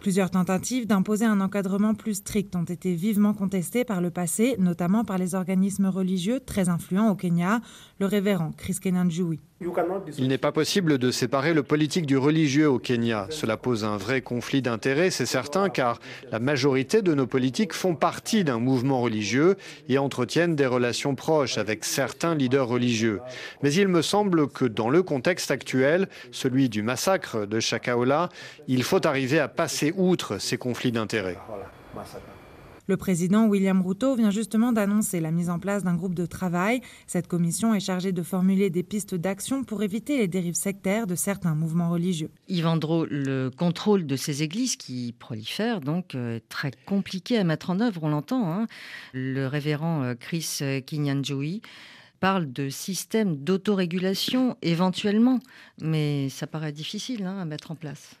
Plusieurs tentatives d'imposer un encadrement plus strict ont été vivement contestés par le passé, notamment par les organismes religieux très influents au Kenya, le révérend Chris Kenanjui. Il n'est pas possible de séparer le politique du religieux au Kenya. Cela pose un vrai conflit d'intérêts, c'est certain, car la majorité de nos politiques font partie d'un mouvement religieux et entretiennent des relations proches avec certains leaders religieux. Mais il me semble que dans le contexte actuel, celui du massacre de Chakaola, il faut arriver à passer outre ces conflits d'intérêts. Le président William Ruto vient justement d'annoncer la mise en place d'un groupe de travail. Cette commission est chargée de formuler des pistes d'action pour éviter les dérives sectaires de certains mouvements religieux. Yvan le contrôle de ces églises qui prolifèrent donc euh, très compliqué à mettre en œuvre, on l'entend. Hein. Le révérend euh, Chris Kinyanjoui parle de système d'autorégulation éventuellement, mais ça paraît difficile hein, à mettre en place.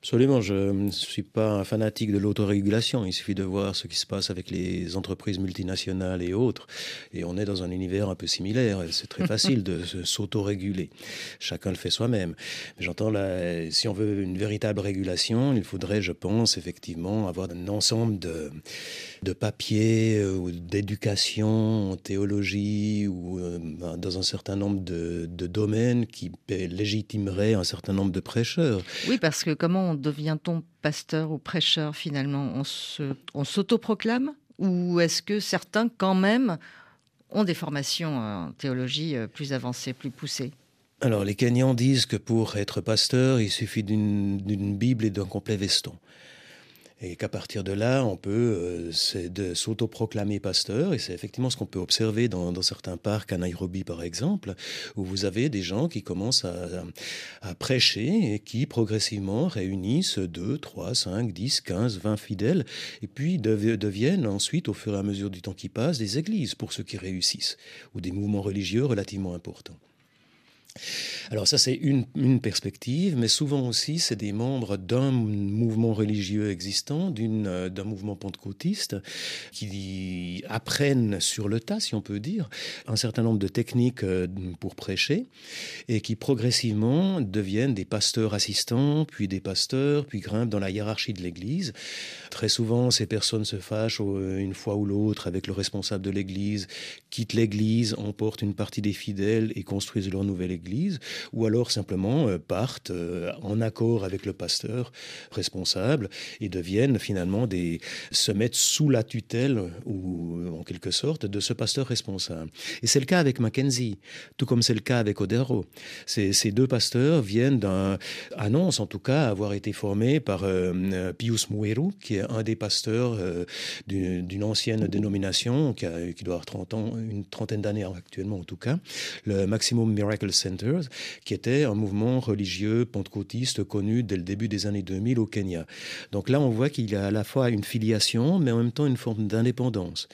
Absolument, je ne suis pas un fanatique de l'autorégulation. Il suffit de voir ce qui se passe avec les entreprises multinationales et autres. Et on est dans un univers un peu similaire. C'est très facile de s'autoréguler. Chacun le fait soi-même. J'entends là, si on veut une véritable régulation, il faudrait, je pense, effectivement, avoir un ensemble de, de papiers euh, ou d'éducation en théologie ou euh, dans un certain nombre de, de domaines qui légitimeraient un certain nombre de prêcheurs. Oui, parce que comment devient-on pasteur ou prêcheur finalement? On s'autoproclame Ou est-ce que certains, quand même, ont des formations en théologie euh, plus avancées, plus poussées? Alors, les Kenyans disent que pour être pasteur, il suffit d'une Bible et d'un complet veston et qu'à partir de là, on peut euh, s'autoproclamer pasteur, et c'est effectivement ce qu'on peut observer dans, certains parcs à Nairobi, par exemple, où vous avez des gens qui commencent à, à prêcher et qui progressivement réunissent 2, 3, 5, 10, 15, 20 fidèles, et puis deviennent ensuite, au fur et à mesure du temps qui passe, des églises pour ceux qui réussissent, ou des mouvements religieux relativement importants. Alors ça, c'est une, perspective, mais souvent aussi, c'est des membres d'un mouvement religieux existant, euh, d'un mouvement pentecôtiste, qui apprennent sur le tas, si on peut dire, un certain nombre de techniques euh, pour prêcher, et qui progressivement deviennent des pasteurs assistants, puis des pasteurs, puis grimpent dans la hiérarchie de l'Église. Très souvent, ces personnes se fâchent euh, une fois ou l'autre avec le responsable de l'Église, quittent l'Église, emportent une partie des fidèles et construisent leur nouvelle Église ou alors simplement euh, partent euh, en accord avec le pasteur responsable et deviennent finalement des se mettent sous la tutelle ou en quelque sorte de ce pasteur responsable. Et c'est le cas avec Mackenzie, tout comme c'est le cas avec Odero. Ces, deux pasteurs viennent d'un annonce en tout cas avoir été formés par euh, Pius Mueru, qui est un des pasteurs d'une ancienne dénomination qui, a, qui doit avoir 30 ans, une trentaine d'années actuellement en tout cas, le Maximum Miracle Center qui était un mouvement religieux pentecôtiste connu dès le début des années 2000 au Kenya. Donc là, on voit qu'il y a à la fois une filiation, mais en même temps une forme d'indépendance.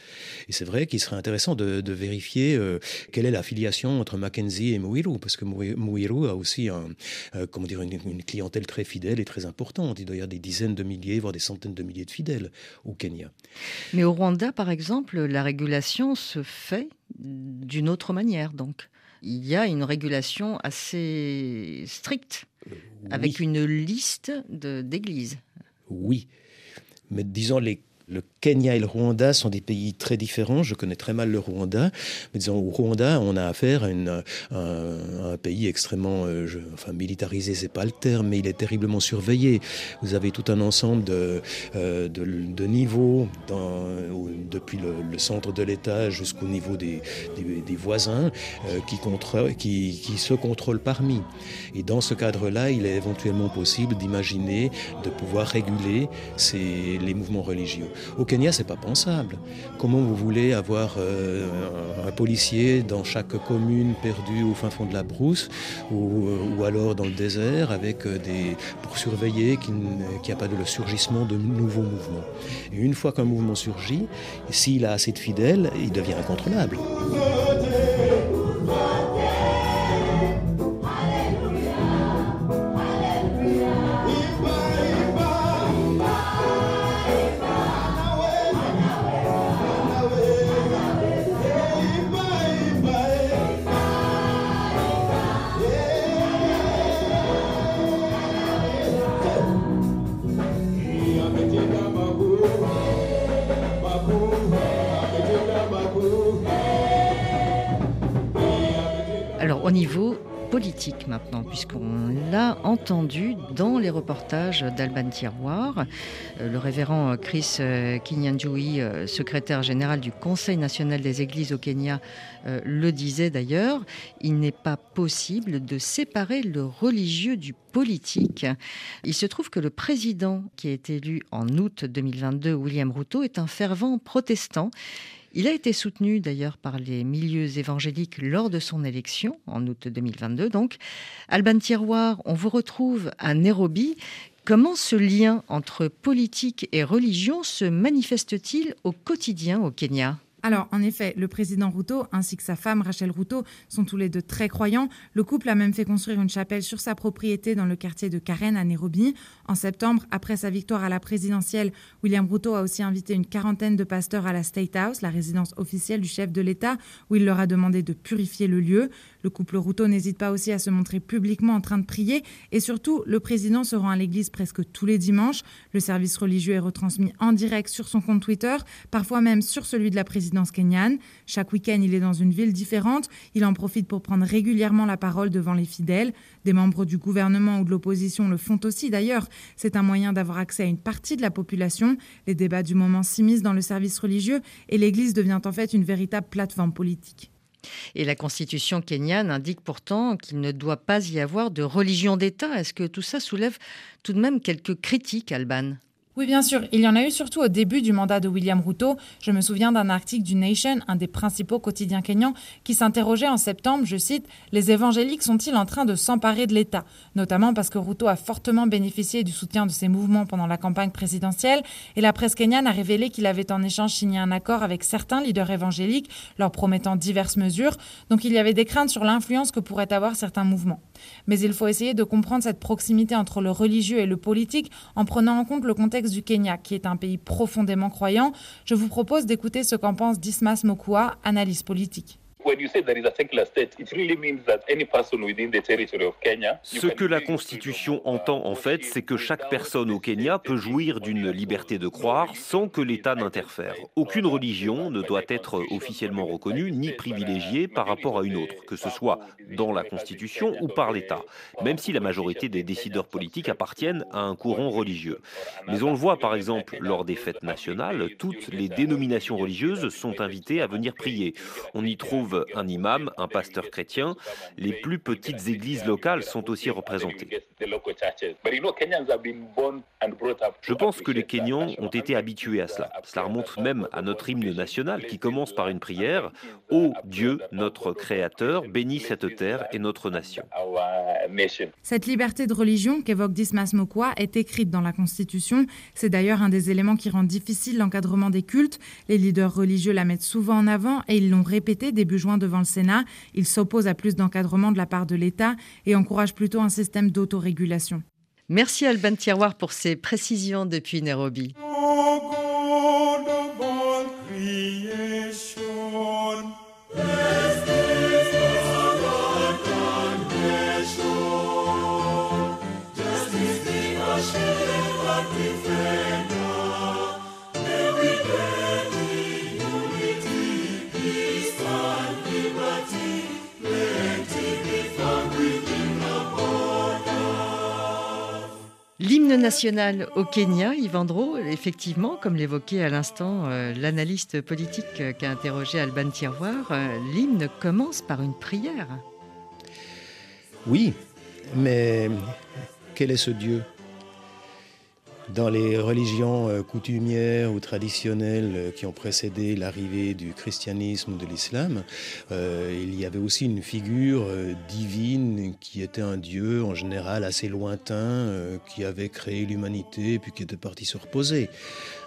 Et c'est vrai qu'il serait intéressant de, vérifier euh, quelle est la filiation entre Mackenzie et Muiru, parce que Muiru a aussi euh, comment dire, une, clientèle très fidèle et très importante. Il doit y avoir des dizaines de milliers, voire des centaines de milliers de fidèles au Kenya. Mais au Rwanda, par exemple, la régulation se fait d'une autre manière, donc il y a une régulation assez stricte, avec une liste d'églises. Oui, mais disons les le Kenya et le Rwanda sont des pays très différents. Je connais très mal le Rwanda. Mais disons, au Rwanda, on a affaire à, un, pays extrêmement, euh, enfin, militarisé, c'est pas le terme, mais il est terriblement surveillé. Vous avez tout un ensemble de, euh, niveaux, depuis le, centre de l'État jusqu'au niveau des, voisins, euh, qui, se contrôlent parmi. Et dans ce cadre-là, il est éventuellement possible d'imaginer de pouvoir réguler les mouvements religieux. Au Kenya, c'est pas pensable. Comment vous voulez avoir euh, un policier dans chaque commune perdue au fin fond de la brousse ou, ou alors dans le désert avec euh, des pour surveiller qu'il n'y a pas de le surgissement de nouveaux mouvements. Et une fois qu'un mouvement surgit, s'il a assez de fidèles, il devient incontrôlable. Niveau politique maintenant, puisqu'on l'a entendu dans les reportages d'Alban Tiroir. Euh, le révérend Chris euh, Kinyanjui, euh, secrétaire général du Conseil national des églises au Kenya, le disait d'ailleurs, il n'est pas possible de séparer le religieux du politique. Il se trouve que le président qui est élu en août 2022, William Ruto, est un fervent protestant il a été soutenu d'ailleurs par les milieux évangéliques lors de son élection en août 2022. Donc, Alban Tiroir, on vous retrouve à Nairobi. Comment ce lien entre politique et religion se manifeste-t-il au quotidien au Kenya? Alors, en effet, le président Ruto ainsi que sa femme Rachel Ruto sont tous les deux très croyants. Le couple a même fait construire une chapelle sur sa propriété dans le quartier de Karen à Nairobi. En septembre, après sa victoire à la présidentielle, William Ruto a aussi invité une quarantaine de pasteurs à la State House, la résidence officielle du chef de l'État, où il leur a demandé de purifier le lieu. Le couple Ruto n'hésite pas aussi à se montrer publiquement en train de prier et surtout, le président se rend à l'église presque tous les dimanches. Le service religieux est retransmis en direct sur son compte Twitter, parfois même sur celui de la présidence kenyane. Chaque week-end, il est dans une ville différente. Il en profite pour prendre régulièrement la parole devant les fidèles. Des membres du gouvernement ou de l'opposition le font aussi d'ailleurs. C'est un moyen d'avoir accès à une partie de la population. Les débats du moment s'immiscent dans le service religieux et l'église devient en fait une véritable plateforme politique. Et la constitution kenyane indique pourtant qu'il ne doit pas y avoir de religion d'État. Est-ce que tout ça soulève tout de même quelques critiques, Alban? Oui, bien sûr. Il y en a eu surtout au début du mandat de William Ruto. Je me souviens d'un article du Nation, un des principaux quotidiens kenyans, qui s'interrogeait en septembre, je cite, Les évangéliques sont-ils en train de s'emparer de l'État? Notamment parce que Ruto a fortement bénéficié du soutien de ces mouvements pendant la campagne présidentielle et la presse kenyane a révélé qu'il avait en échange signé un accord avec certains leaders évangéliques, leur promettant diverses mesures. Donc il y avait des craintes sur l'influence que pourraient avoir certains mouvements. Mais il faut essayer de comprendre cette proximité entre le religieux et le politique en prenant en compte le contexte du Kenya, qui est un pays profondément croyant, je vous propose d'écouter ce qu'en pense Dismas Mokua, analyse politique. Ce que la Constitution entend en fait, c'est que chaque personne au Kenya peut jouir d'une liberté de croire sans que l'État n'interfère. Aucune religion ne doit être officiellement reconnue ni privilégiée par rapport à une autre, que ce soit dans la Constitution ou par l'État, même si la majorité des décideurs politiques appartiennent à un courant religieux. Mais on le voit par exemple lors des fêtes nationales, toutes les dénominations religieuses sont invitées à venir prier. On y trouve un imam, un pasteur chrétien. Les plus petites églises locales sont aussi représentées. Je pense que les Kenyans ont été habitués à cela. Cela remonte même à notre hymne national qui commence par une prière Ô Dieu, notre Créateur, bénis cette terre et notre nation. Cette liberté de religion qu'évoque Dismas Mokwa est écrite dans la Constitution. C'est d'ailleurs un des éléments qui rend difficile l'encadrement des cultes. Les leaders religieux la mettent souvent en avant et ils l'ont répété début devant le Sénat. Ils s'opposent à plus d'encadrement de la part de l'État et encouragent plutôt un système d'autorégulation. Merci Alban Tiroir pour ces précisions depuis Nairobi. National au Kenya, Yvandro, effectivement, comme l'évoquait à l'instant euh, l'analyste politique qu'a interrogé Alban Tiroir, euh, l'hymne commence par une prière. Oui, mais quel est ce Dieu? Dans les religions euh, coutumières ou traditionnelles euh, qui ont précédé l'arrivée du christianisme ou de l'islam, euh, il y avait aussi une figure divine qui était un dieu en général assez lointain, qui avait créé l'humanité puis qui était parti se reposer.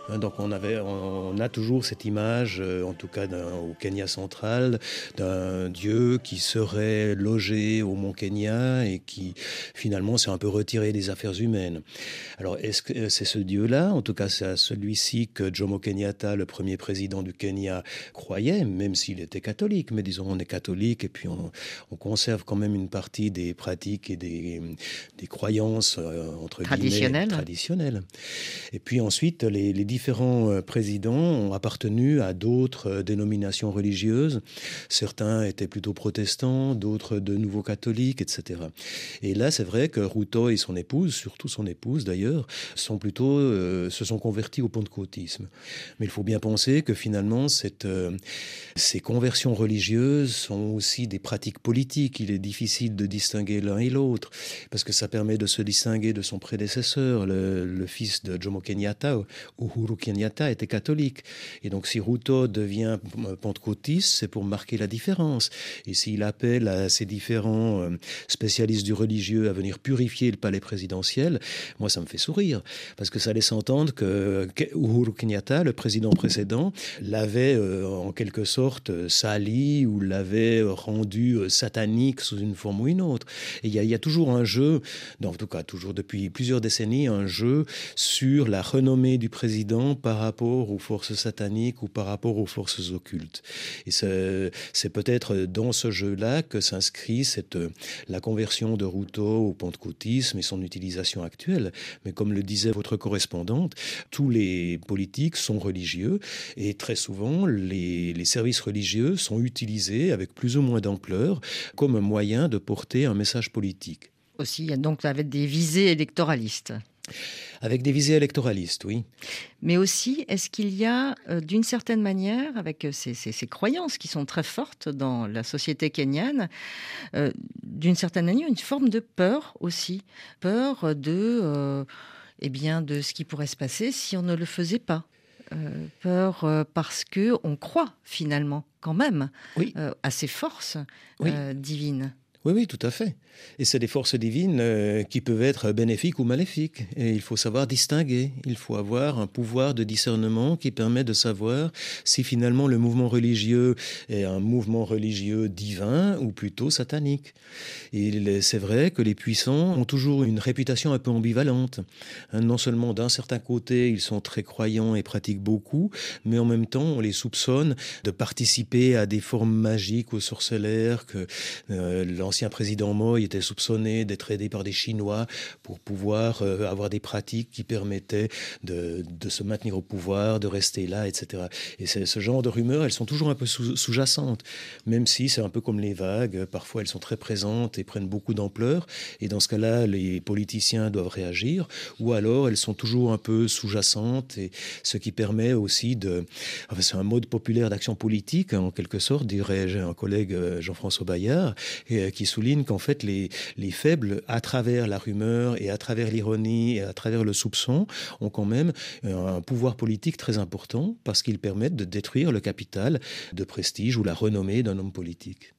Hein, donc on, avait, on, a toujours cette image, euh, en tout cas au Kenya central, d'un dieu qui serait logé au mont Kenya et qui finalement s'est un peu retiré des affaires humaines. Alors est-ce que euh, c'est ce dieu-là? En tout cas c'est à celui-ci que Jomo Kenyatta, le premier président du Kenya, croyait, même s'il était catholique. Mais disons on est catholique et puis on, conserve quand même une partie des pratiques et des, des croyances euh, entre traditionnelles. traditionnelles. Et puis ensuite les, les différents euh, présidents ont appartenu à d'autres euh, dénominations religieuses. Certains étaient plutôt protestants, d'autres de nouveaux catholiques, etc. Et là, c'est vrai que Ruto et son épouse, surtout son épouse d'ailleurs, sont plutôt se sont convertis au pentecôtisme. Mais il faut bien penser que finalement, ces conversions religieuses sont aussi des pratiques politiques. Il est difficile de distinguer l'un et l'autre parce que ça permet de se distinguer de son prédécesseur, le, le fils de Jomo Kenyatta, Uhuru Kenyatta, était catholique. Et donc si Ruto devient pentecôtiste, c'est pour marquer la différence. Et s'il appelle à ces différents euh, spécialistes du religieux à venir purifier le palais présidentiel, moi ça me fait sourire, parce que ça laisse entendre que Uhuru Kenyatta, le président précédent, l'avait euh, en quelque sorte sali ou l'avait rendu euh, satanique sous une forme ou une autre. Et il y, y, a toujours un jeu, en tout cas toujours depuis plusieurs décennies, un jeu sur la renommée du président par rapport aux forces sataniques ou par rapport aux forces occultes. Et c'est peut-être dans ce jeu-là que s'inscrit cette, la conversion de Ruto au pentecôtisme et son utilisation actuelle. Mais comme le disait votre correspondante, tous les politiques sont religieux et très souvent les, services religieux sont utilisés avec plus ou moins d'ampleur comme moyen de porter un message politique. Aussi, donc avec des visées électoralistes. Avec des visées électoralistes, oui. Mais aussi, est-ce qu'il y a, euh, d'une certaine manière, avec euh, ces, croyances qui sont très fortes dans la société kenyane, euh, d'une certaine manière, une forme de peur aussi, peur de, eh bien, de ce qui pourrait se passer si on ne le faisait pas. peur parce que on croit finalement quand même à ces forces divines. Oui, oui, tout à fait. Et c'est des forces divines euh, qui peuvent être bénéfiques ou maléfiques. Et il faut savoir distinguer. Il faut avoir un pouvoir de discernement qui permet de savoir si finalement le mouvement religieux est un mouvement religieux divin ou plutôt satanique. C'est vrai que les puissants ont toujours une réputation un peu ambivalente. Hein, non seulement d'un certain côté, ils sont très croyants et pratiquent beaucoup, mais en même temps, on les soupçonne de participer à des formes magiques ou sorcellaires que euh, l'ancien président Moïse était soupçonné d'être aidé par des Chinois pour pouvoir euh, avoir des pratiques qui permettaient de, se maintenir au pouvoir, de rester là, etc. Et ce genre de rumeurs, elles sont toujours un peu sous-jacentes, même si c'est un peu comme les vagues. Parfois, elles sont très présentes et prennent beaucoup d'ampleur. Et dans ce cas-là, les politiciens doivent réagir, ou alors elles sont toujours un peu sous-jacentes, et ce qui permet aussi de. Enfin, c'est un mode populaire d'action politique, en quelque sorte, dirait un collègue euh, Jean-François Bayard, et, euh, qui souligne qu'en fait, les les, faibles, à travers la rumeur et à travers l'ironie et à travers le soupçon, ont quand même un pouvoir politique très important parce qu'ils permettent de détruire le capital de prestige ou la renommée d'un homme politique.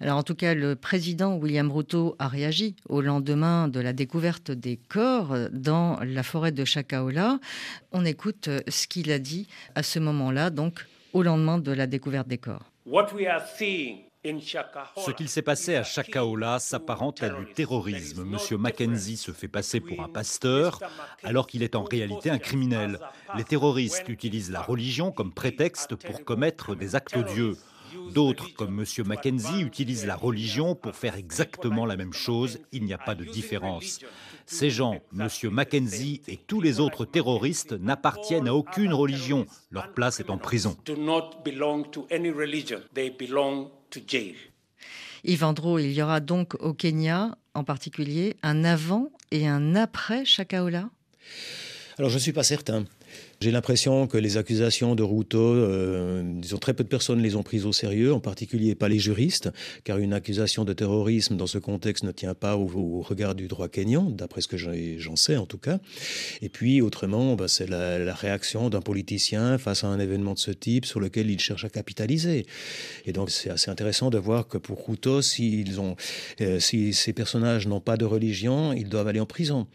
Alors en tout cas, le président William Ruto a réagi au lendemain de la découverte des corps dans la forêt de Chakaola. On écoute ce qu'il a dit à ce moment-là, donc au lendemain de la découverte des corps. Ce qu'il s'est passé à Chakaola s'apparente à du terrorisme. Monsieur Mackenzie se fait passer pour un pasteur alors qu'il est en réalité un criminel. Les terroristes utilisent la religion comme prétexte pour commettre des actes odieux. D'autres, comme M. Mackenzie, utilisent la religion pour faire exactement la même chose. Il n'y a pas de différence. Ces gens, M. Mackenzie et tous les autres terroristes, n'appartiennent à aucune religion. Leur place est en prison. Yves Andro, il y aura donc au Kenya, en particulier, un avant et un après Chakaola Alors, je ne suis pas certain. J'ai l'impression que les accusations de Ruto, euh, disons, très peu de personnes les ont prises au sérieux, en particulier pas les juristes, car une accusation de terrorisme dans ce contexte ne tient pas au, regard du droit kényan, d'après ce que j'en sais en tout cas. Et puis, autrement, bah, c'est la, réaction d'un politicien face à un événement de ce type sur lequel il cherche à capitaliser. Et donc, c'est assez intéressant de voir que pour Ruto, ont, euh, si ces personnages n'ont pas de religion, ils doivent aller en prison.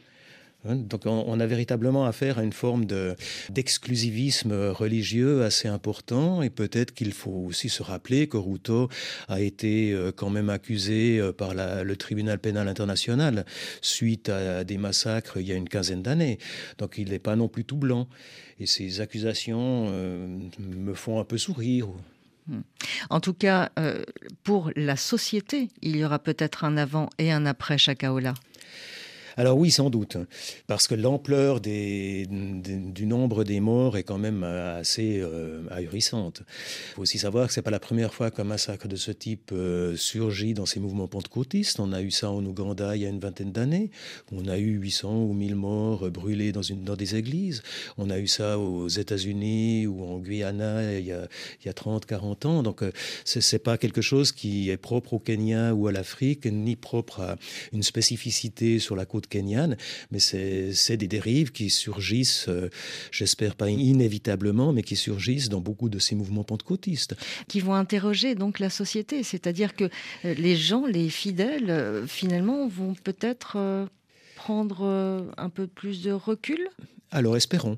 Hein, donc on, a véritablement affaire à une forme d'exclusivisme religieux assez important et peut-être qu'il faut aussi se rappeler que Ruto a été euh, quand même accusé euh, par le tribunal pénal international suite à des massacres il y a une quinzaine d'années. Donc il n'est pas non plus tout blanc. Et ces accusations euh, me font un peu sourire. Hmm. En tout cas, pour la société, il y aura peut-être un avant et un après Chakaola. Alors oui, sans doute, parce que l'ampleur du nombre des morts est quand même assez euh, ahurissante. Il faut aussi savoir que c'est pas la première fois qu'un massacre de ce type euh, surgit dans ces mouvements pentecôtistes. On a eu ça en Ouganda il y a une vingtaine d'années. On a eu 800 ou 1000 morts brûlés dans, des églises. On a eu ça aux États-Unis ou en Guyana il y a, il y a 30, 40 ans. Donc euh, ce n'est pas quelque chose qui est propre au Kenya ou à l'Afrique, ni propre à une spécificité sur la côte kenyane, mais c'est des dérives qui surgissent, euh, j'espère pas inévitablement, mais qui surgissent dans beaucoup de ces mouvements pentecôtistes. Qui vont interroger donc la société, c'est-à-dire que euh, les gens, les fidèles, finalement, vont peut-être prendre un peu plus de recul? Alors espérons.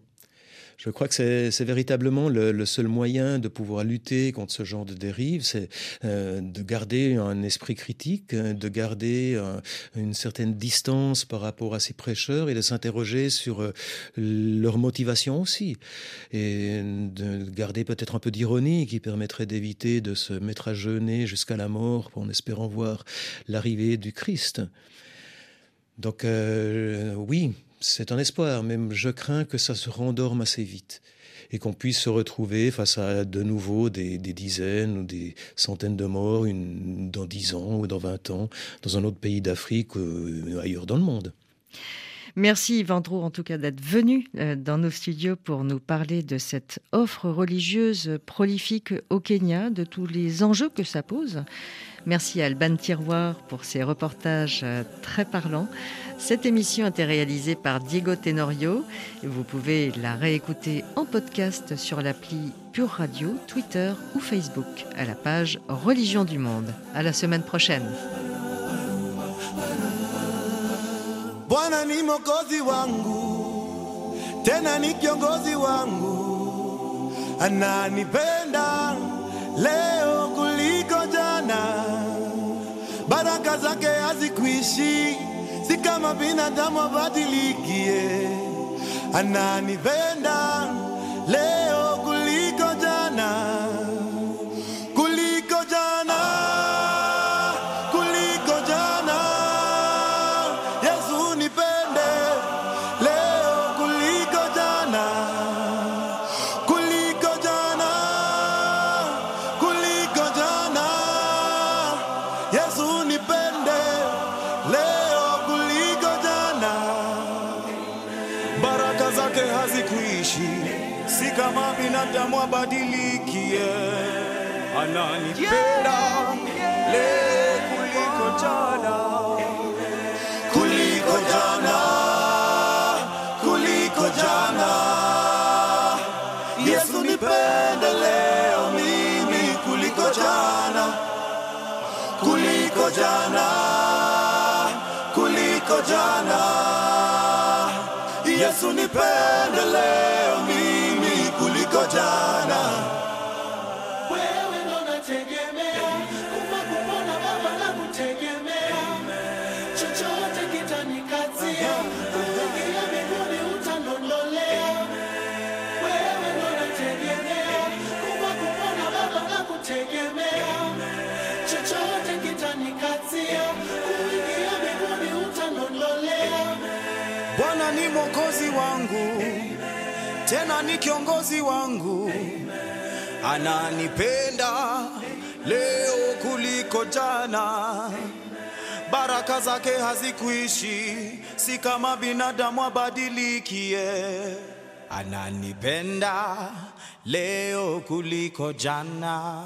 Je crois que c'est véritablement le, seul moyen de pouvoir lutter contre ce genre de dérive, c'est euh, de garder un esprit critique, de garder euh, une certaine distance par rapport à ces prêcheurs et de s'interroger sur euh, leur motivation aussi. Et de garder peut-être un peu d'ironie qui permettrait d'éviter de se mettre à jeûner jusqu'à la mort en espérant voir l'arrivée du Christ. Donc oui, c'est un espoir, mais je crains que ça se rendorme assez vite et qu'on puisse se retrouver face à de nouveau des, dizaines ou des centaines de morts une, dans dix ans ou dans vingt ans dans un autre pays d'Afrique ou euh, ailleurs dans le monde. Merci Vendreau en tout cas d'être venu euh, dans nos studios pour nous parler de cette offre religieuse prolifique au Kenya, de tous les enjeux que ça pose. Merci à Alban Tiroir pour ses reportages euh, très parlants. Cette émission a été réalisée par Diego Tenorio vous pouvez la réécouter en podcast sur l'appli Pure Radio, Twitter ou Facebook à la page Religion du Monde. À la semaine prochaine. baraka zake si kama binadamu abadilikie. Ananipenda leo kuliko binadamu abadilikie, ananipenda leo kuliko jana, kuliko jana, kuliko jana. Yesu nipende leo mimi kuliko jana, kuliko jana, kuliko jana. Yesu nipende leo mimi kuliko jana. Wewe ndo nategemea, kufa kupona Baba na kutegemea, chochote kitanikatia, kuingia mbinguni utandondolea. Wewe ndo nategemea, kufa kupona Baba na kutegemea, chochote kitanikatia, kuingia mbinguni utandondolea. Bwana ni mwokozi wangu tena ni kiongozi wangu, ananipenda leo kuliko jana. Baraka zake hazikuishi, si kama binadamu abadilikie. Ananipenda leo kuliko jana.